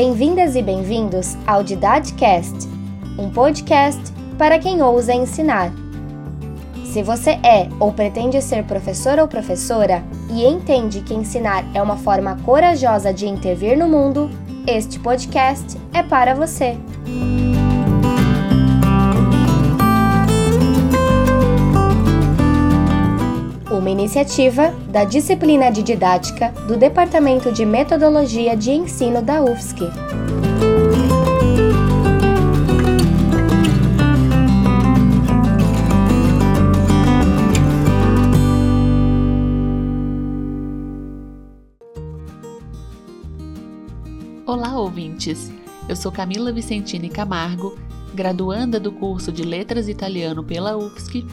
Bem-vindas e bem-vindos ao Didacast, um podcast para quem ousa ensinar. Se você é ou pretende ser professor ou professora e entende que ensinar é uma forma corajosa de intervir no mundo, este podcast é para você. Uma iniciativa da disciplina de didática do Departamento de Metodologia de Ensino da UFSC. Olá, ouvintes! Eu sou Camila Vicentini Camargo, graduanda do curso de Letras Italiano pela UFSC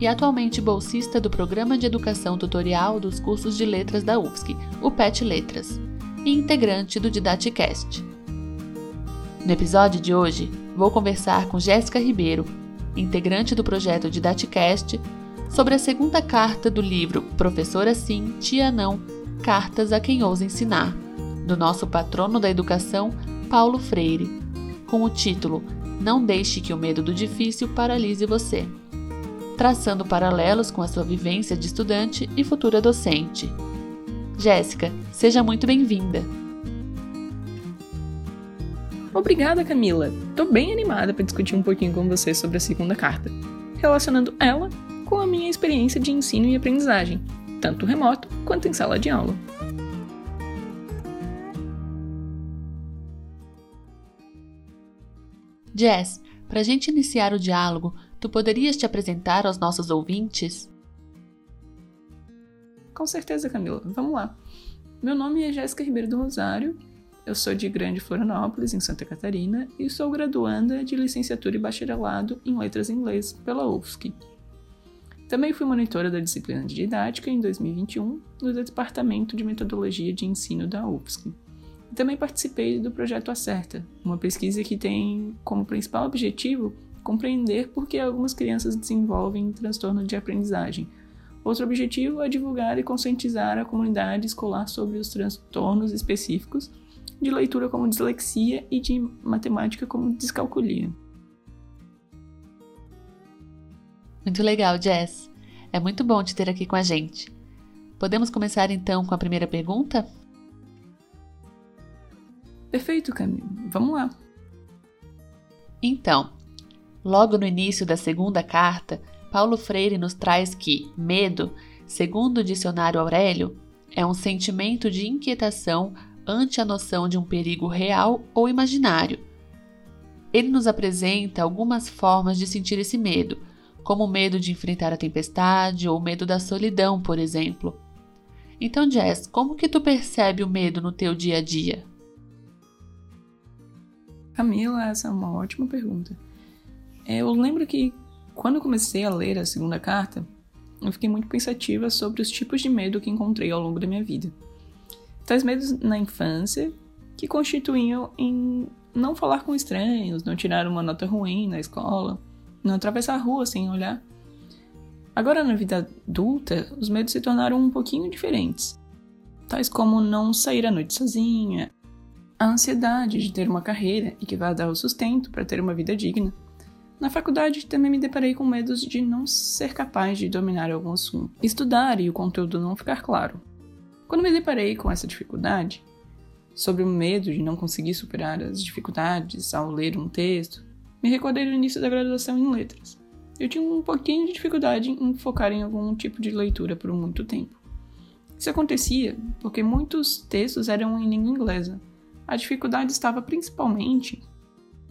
e atualmente bolsista do Programa de Educação Tutorial dos cursos de Letras da UFSC, o PET Letras, e integrante do Didaticast. No episódio de hoje, vou conversar com Jéssica Ribeiro, integrante do projeto Didaticast, sobre a segunda carta do livro Professora Sim, Tia Não Cartas a Quem Ousa Ensinar, do nosso patrono da educação, Paulo Freire, com o título Não Deixe que o Medo do Difícil Paralise Você, traçando paralelos com a sua vivência de estudante e futura docente. Jéssica, seja muito bem-vinda. Obrigada, Camila. Tô bem animada para discutir um pouquinho com você sobre a segunda carta, relacionando ela com a minha experiência de ensino e aprendizagem, tanto remoto quanto em sala de aula. Jess, para a gente iniciar o diálogo, tu poderias te apresentar aos nossos ouvintes? Com certeza, Camila. Vamos lá. Meu nome é Jéssica Ribeiro do Rosário, eu sou de Grande Florianópolis, em Santa Catarina, e sou graduanda de licenciatura e bacharelado em Letras em Inglês pela UFSC. Também fui monitora da disciplina de didática em 2021 no Departamento de Metodologia de Ensino da UFSC. Também participei do projeto Acerta, uma pesquisa que tem como principal objetivo compreender por que algumas crianças desenvolvem transtorno de aprendizagem. Outro objetivo é divulgar e conscientizar a comunidade escolar sobre os transtornos específicos de leitura como dislexia e de matemática como descalculia. Muito legal, Jess. É muito bom te ter aqui com a gente. Podemos começar então com a primeira pergunta? Perfeito, Camilo. Vamos lá. Então, logo no início da segunda carta, Paulo Freire nos traz que medo, segundo o dicionário Aurélio, é um sentimento de inquietação ante a noção de um perigo real ou imaginário. Ele nos apresenta algumas formas de sentir esse medo, como o medo de enfrentar a tempestade ou o medo da solidão, por exemplo. Então, Jess, como que tu percebe o medo no teu dia a dia? Camila, essa é uma ótima pergunta. Eu lembro que quando eu comecei a ler a segunda carta, eu fiquei muito pensativa sobre os tipos de medo que encontrei ao longo da minha vida. Tais medos na infância, que constituíam em não falar com estranhos, não tirar uma nota ruim na escola, não atravessar a rua sem olhar. Agora, na vida adulta, os medos se tornaram um pouquinho diferentes, tais como não sair à noite sozinha, a ansiedade de ter uma carreira e que vá dar o sustento para ter uma vida digna. Na faculdade também me deparei com medos de não ser capaz de dominar algum assunto, estudar e o conteúdo não ficar claro. Quando me deparei com essa dificuldade, sobre o medo de não conseguir superar as dificuldades ao ler um texto, me recordei do início da graduação em letras. Eu tinha um pouquinho de dificuldade em focar em algum tipo de leitura por muito tempo. Isso acontecia porque muitos textos eram em língua inglesa, a dificuldade estava principalmente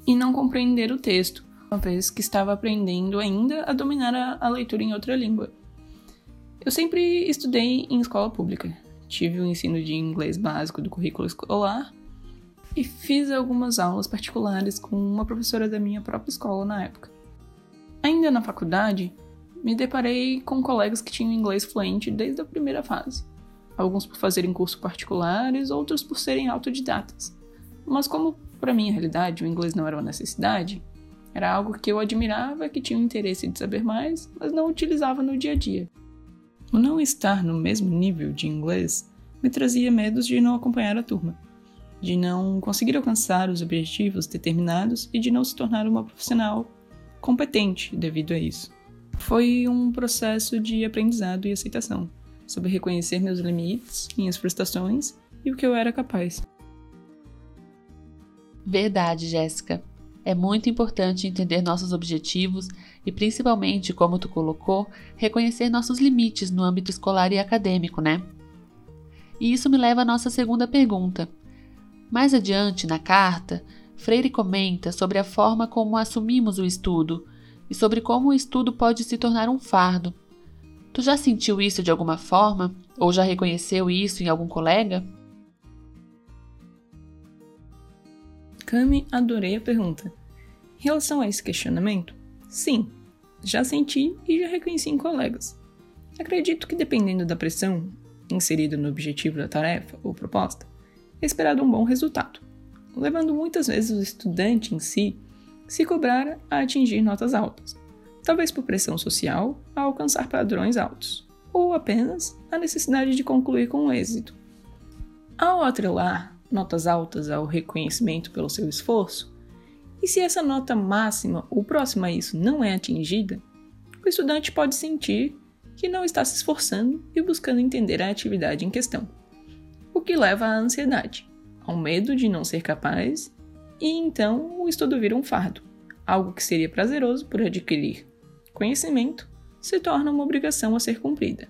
em não compreender o texto, uma vez que estava aprendendo ainda a dominar a, a leitura em outra língua. Eu sempre estudei em escola pública, tive o ensino de inglês básico do currículo escolar e fiz algumas aulas particulares com uma professora da minha própria escola na época. Ainda na faculdade, me deparei com colegas que tinham inglês fluente desde a primeira fase alguns por fazerem cursos particulares, outros por serem autodidatas. Mas como para mim a realidade o inglês não era uma necessidade, era algo que eu admirava, que tinha o interesse de saber mais, mas não utilizava no dia a dia. O não estar no mesmo nível de inglês me trazia medos de não acompanhar a turma. de não conseguir alcançar os objetivos determinados e de não se tornar uma profissional competente devido a isso. Foi um processo de aprendizado e aceitação, sobre reconhecer meus limites, minhas frustrações e o que eu era capaz. Verdade, Jéssica. É muito importante entender nossos objetivos e, principalmente, como tu colocou, reconhecer nossos limites no âmbito escolar e acadêmico, né? E isso me leva à nossa segunda pergunta. Mais adiante, na carta, Freire comenta sobre a forma como assumimos o estudo e sobre como o estudo pode se tornar um fardo. Tu já sentiu isso de alguma forma? Ou já reconheceu isso em algum colega? Cami, adorei a pergunta. Em relação a esse questionamento, sim, já senti e já reconheci em colegas. Acredito que dependendo da pressão inserida no objetivo da tarefa ou proposta, é esperado um bom resultado, levando muitas vezes o estudante em si se cobrar a atingir notas altas, talvez por pressão social a alcançar padrões altos, ou apenas a necessidade de concluir com êxito. Ao atrelar notas altas ao reconhecimento pelo seu esforço, e se essa nota máxima ou próxima a isso não é atingida, o estudante pode sentir que não está se esforçando e buscando entender a atividade em questão, o que leva à ansiedade, ao medo de não ser capaz e então o estudo vira um fardo. Algo que seria prazeroso por adquirir conhecimento se torna uma obrigação a ser cumprida.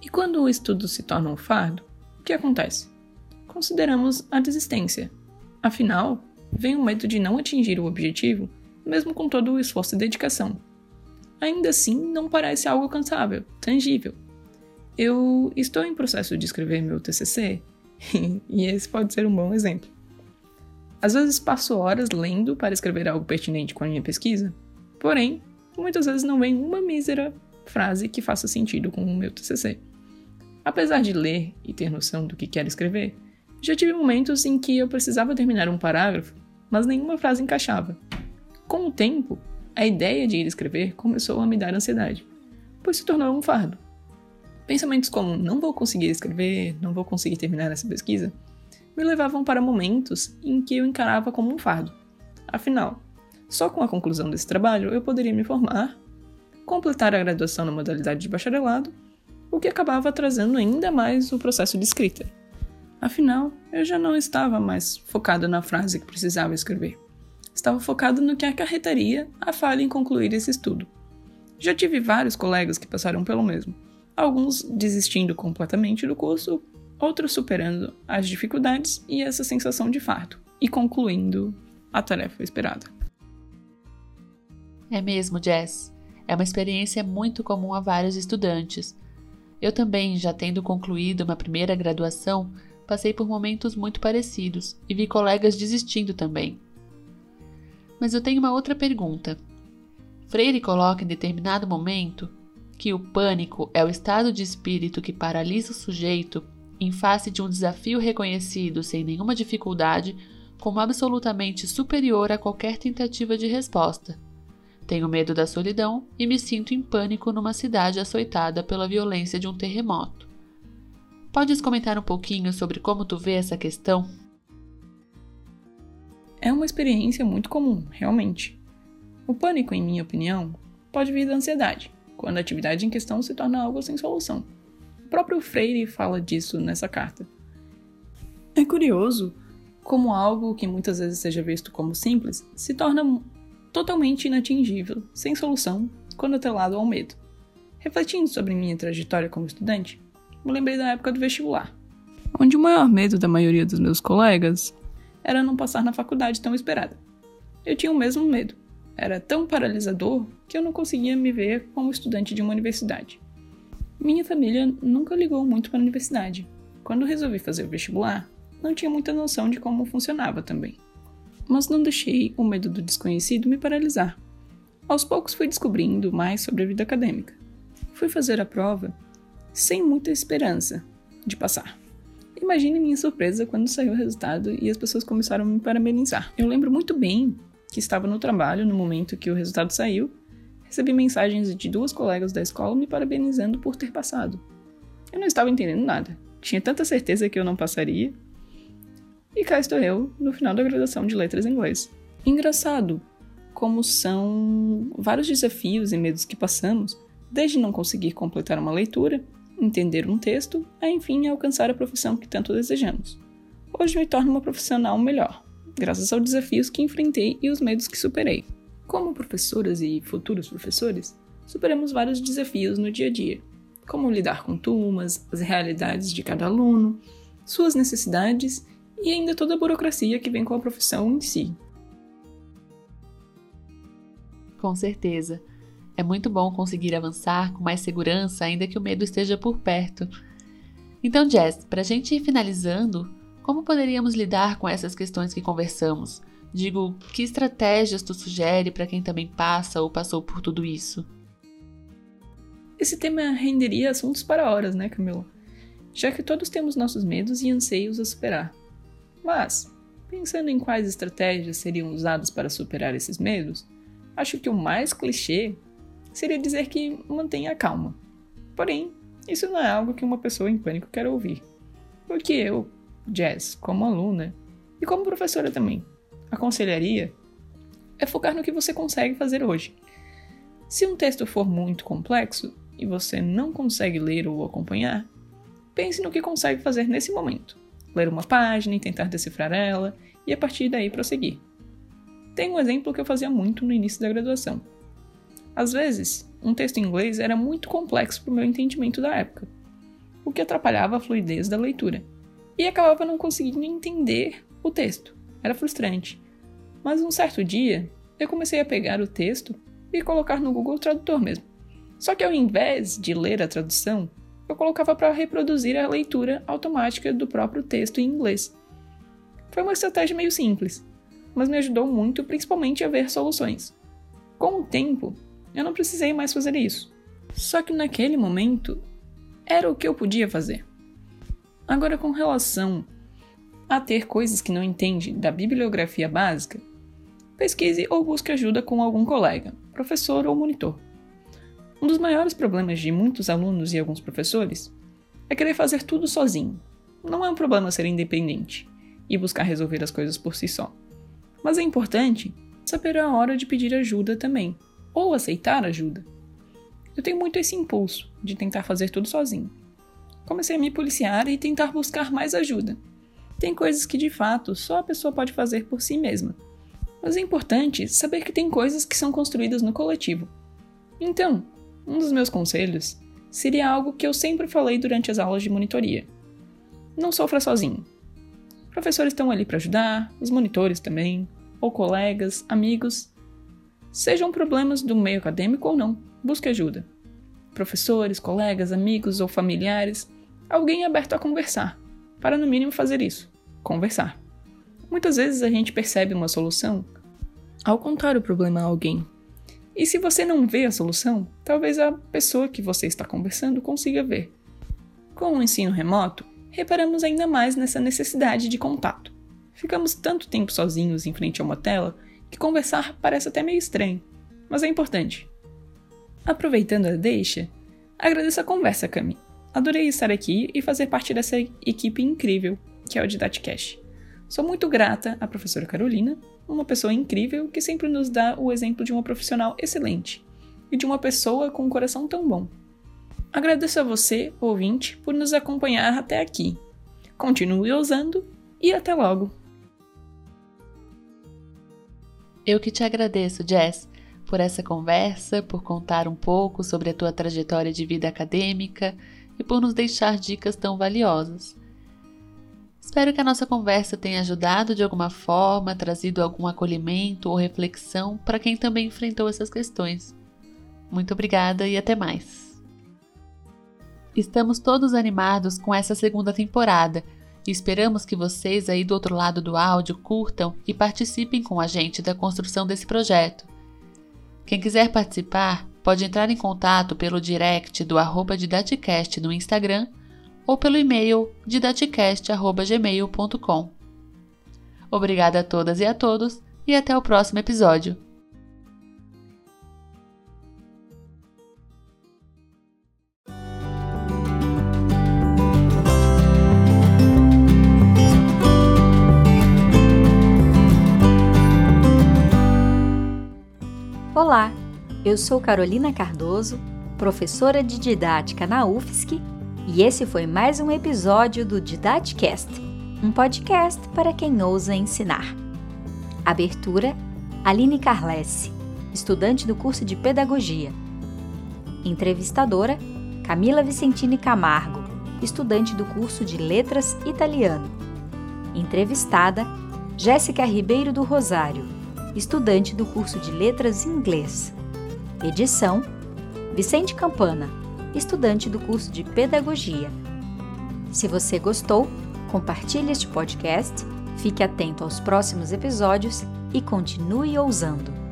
E quando o estudo se torna um fardo, o que acontece? Consideramos a desistência. Afinal, vem o medo de não atingir o objetivo, mesmo com todo o esforço e dedicação. Ainda assim, não parece algo alcançável, tangível. Eu estou em processo de escrever meu TCC e esse pode ser um bom exemplo. Às vezes passo horas lendo para escrever algo pertinente com a minha pesquisa, porém, muitas vezes não vem uma mísera frase que faça sentido com o meu TCC. Apesar de ler e ter noção do que quero escrever, já tive momentos em que eu precisava terminar um parágrafo, mas nenhuma frase encaixava. Com o tempo, a ideia de ir escrever começou a me dar ansiedade, pois se tornou um fardo. Pensamentos como não vou conseguir escrever, não vou conseguir terminar essa pesquisa, me levavam para momentos em que eu encarava como um fardo. Afinal, só com a conclusão desse trabalho eu poderia me formar, completar a graduação na modalidade de bacharelado, o que acabava atrasando ainda mais o processo de escrita. Afinal, eu já não estava mais focado na frase que precisava escrever. Estava focado no que acarretaria a falha em concluir esse estudo. Já tive vários colegas que passaram pelo mesmo, alguns desistindo completamente do curso outros superando as dificuldades e essa sensação de fardo e concluindo a tarefa esperada. É mesmo, Jess. É uma experiência muito comum a vários estudantes. Eu também, já tendo concluído uma primeira graduação, passei por momentos muito parecidos e vi colegas desistindo também. Mas eu tenho uma outra pergunta. Freire coloca em determinado momento que o pânico é o estado de espírito que paralisa o sujeito em face de um desafio reconhecido sem nenhuma dificuldade como absolutamente superior a qualquer tentativa de resposta. Tenho medo da solidão e me sinto em pânico numa cidade açoitada pela violência de um terremoto. Podes comentar um pouquinho sobre como tu vê essa questão? É uma experiência muito comum, realmente. O pânico, em minha opinião, pode vir da ansiedade, quando a atividade em questão se torna algo sem solução. O próprio Freire fala disso nessa carta. É curioso como algo que muitas vezes seja visto como simples se torna totalmente inatingível, sem solução, quando atrelado ao medo. Refletindo sobre minha trajetória como estudante, me lembrei da época do vestibular, onde o maior medo da maioria dos meus colegas era não passar na faculdade tão esperada. Eu tinha o mesmo medo. Era tão paralisador que eu não conseguia me ver como estudante de uma universidade. Minha família nunca ligou muito para a universidade. Quando resolvi fazer o vestibular, não tinha muita noção de como funcionava também. Mas não deixei o medo do desconhecido me paralisar. Aos poucos fui descobrindo mais sobre a vida acadêmica. Fui fazer a prova sem muita esperança de passar. Imagine minha surpresa quando saiu o resultado e as pessoas começaram a me parabenizar. Eu lembro muito bem que estava no trabalho no momento que o resultado saiu recebi mensagens de duas colegas da escola me parabenizando por ter passado. Eu não estava entendendo nada. Tinha tanta certeza que eu não passaria. e cá estou eu no final da graduação de letras em inglês. Engraçado como são vários desafios e medos que passamos, desde não conseguir completar uma leitura, entender um texto, a enfim alcançar a profissão que tanto desejamos. Hoje me torno uma profissional melhor, graças aos desafios que enfrentei e os medos que superei. Como professoras e futuros professores, superamos vários desafios no dia a dia, como lidar com turmas, as realidades de cada aluno, suas necessidades e ainda toda a burocracia que vem com a profissão em si. Com certeza. É muito bom conseguir avançar com mais segurança, ainda que o medo esteja por perto. Então, Jess, para a gente ir finalizando, como poderíamos lidar com essas questões que conversamos? Digo, que estratégias tu sugere para quem também passa ou passou por tudo isso? Esse tema renderia assuntos para horas, né, Camila? Já que todos temos nossos medos e anseios a superar. Mas, pensando em quais estratégias seriam usadas para superar esses medos, acho que o mais clichê seria dizer que mantenha a calma. Porém, isso não é algo que uma pessoa em pânico quer ouvir. Porque eu, Jazz, como aluna e como professora também, aconselharia é focar no que você consegue fazer hoje. Se um texto for muito complexo e você não consegue ler ou acompanhar, pense no que consegue fazer nesse momento. Ler uma página e tentar decifrar ela, e a partir daí prosseguir. Tem um exemplo que eu fazia muito no início da graduação. Às vezes, um texto em inglês era muito complexo para o meu entendimento da época, o que atrapalhava a fluidez da leitura, e acabava não conseguindo entender o texto. Era frustrante. Mas um certo dia, eu comecei a pegar o texto e colocar no Google Tradutor mesmo. Só que ao invés de ler a tradução, eu colocava para reproduzir a leitura automática do próprio texto em inglês. Foi uma estratégia meio simples, mas me ajudou muito, principalmente a ver soluções. Com o tempo, eu não precisei mais fazer isso. Só que naquele momento era o que eu podia fazer. Agora, com relação a ter coisas que não entende da bibliografia básica, pesquise ou busque ajuda com algum colega, professor ou monitor. Um dos maiores problemas de muitos alunos e alguns professores é querer fazer tudo sozinho. Não é um problema ser independente e buscar resolver as coisas por si só. Mas é importante saber a hora de pedir ajuda também ou aceitar ajuda. Eu tenho muito esse impulso de tentar fazer tudo sozinho. Comecei a me policiar e tentar buscar mais ajuda. Tem coisas que de fato só a pessoa pode fazer por si mesma. Mas é importante saber que tem coisas que são construídas no coletivo. Então, um dos meus conselhos seria algo que eu sempre falei durante as aulas de monitoria. Não sofra sozinho. Professores estão ali para ajudar, os monitores também, ou colegas, amigos, Sejam problemas do meio acadêmico ou não, busque ajuda. Professores, colegas, amigos ou familiares, alguém aberto a conversar, para no mínimo fazer isso, conversar. Muitas vezes a gente percebe uma solução ao contar o problema a alguém. E se você não vê a solução, talvez a pessoa que você está conversando consiga ver. Com o ensino remoto, reparamos ainda mais nessa necessidade de contato. Ficamos tanto tempo sozinhos em frente a uma tela que conversar parece até meio estranho, mas é importante. Aproveitando a deixa, agradeço a conversa, Cami. Adorei estar aqui e fazer parte dessa equipe incrível que é o Didaticast. Sou muito grata à professora Carolina, uma pessoa incrível que sempre nos dá o exemplo de uma profissional excelente e de uma pessoa com um coração tão bom. Agradeço a você, ouvinte, por nos acompanhar até aqui. Continue usando e até logo! Eu que te agradeço, Jess, por essa conversa, por contar um pouco sobre a tua trajetória de vida acadêmica e por nos deixar dicas tão valiosas. Espero que a nossa conversa tenha ajudado de alguma forma, trazido algum acolhimento ou reflexão para quem também enfrentou essas questões. Muito obrigada e até mais. Estamos todos animados com essa segunda temporada esperamos que vocês aí do outro lado do áudio curtam e participem com a gente da construção desse projeto. Quem quiser participar, pode entrar em contato pelo direct do arroba Didaticast no Instagram ou pelo e-mail didaticast.gmail.com. Obrigada a todas e a todos e até o próximo episódio. Eu sou Carolina Cardoso, professora de didática na UFSC, e esse foi mais um episódio do Didacast, um podcast para quem ousa ensinar. Abertura: Aline Carlesse, estudante do curso de Pedagogia. Entrevistadora: Camila Vicentini Camargo, estudante do curso de Letras Italiano. Entrevistada: Jéssica Ribeiro do Rosário, estudante do curso de Letras Inglês. Edição: Vicente Campana, estudante do curso de Pedagogia. Se você gostou, compartilhe este podcast, fique atento aos próximos episódios e continue ousando.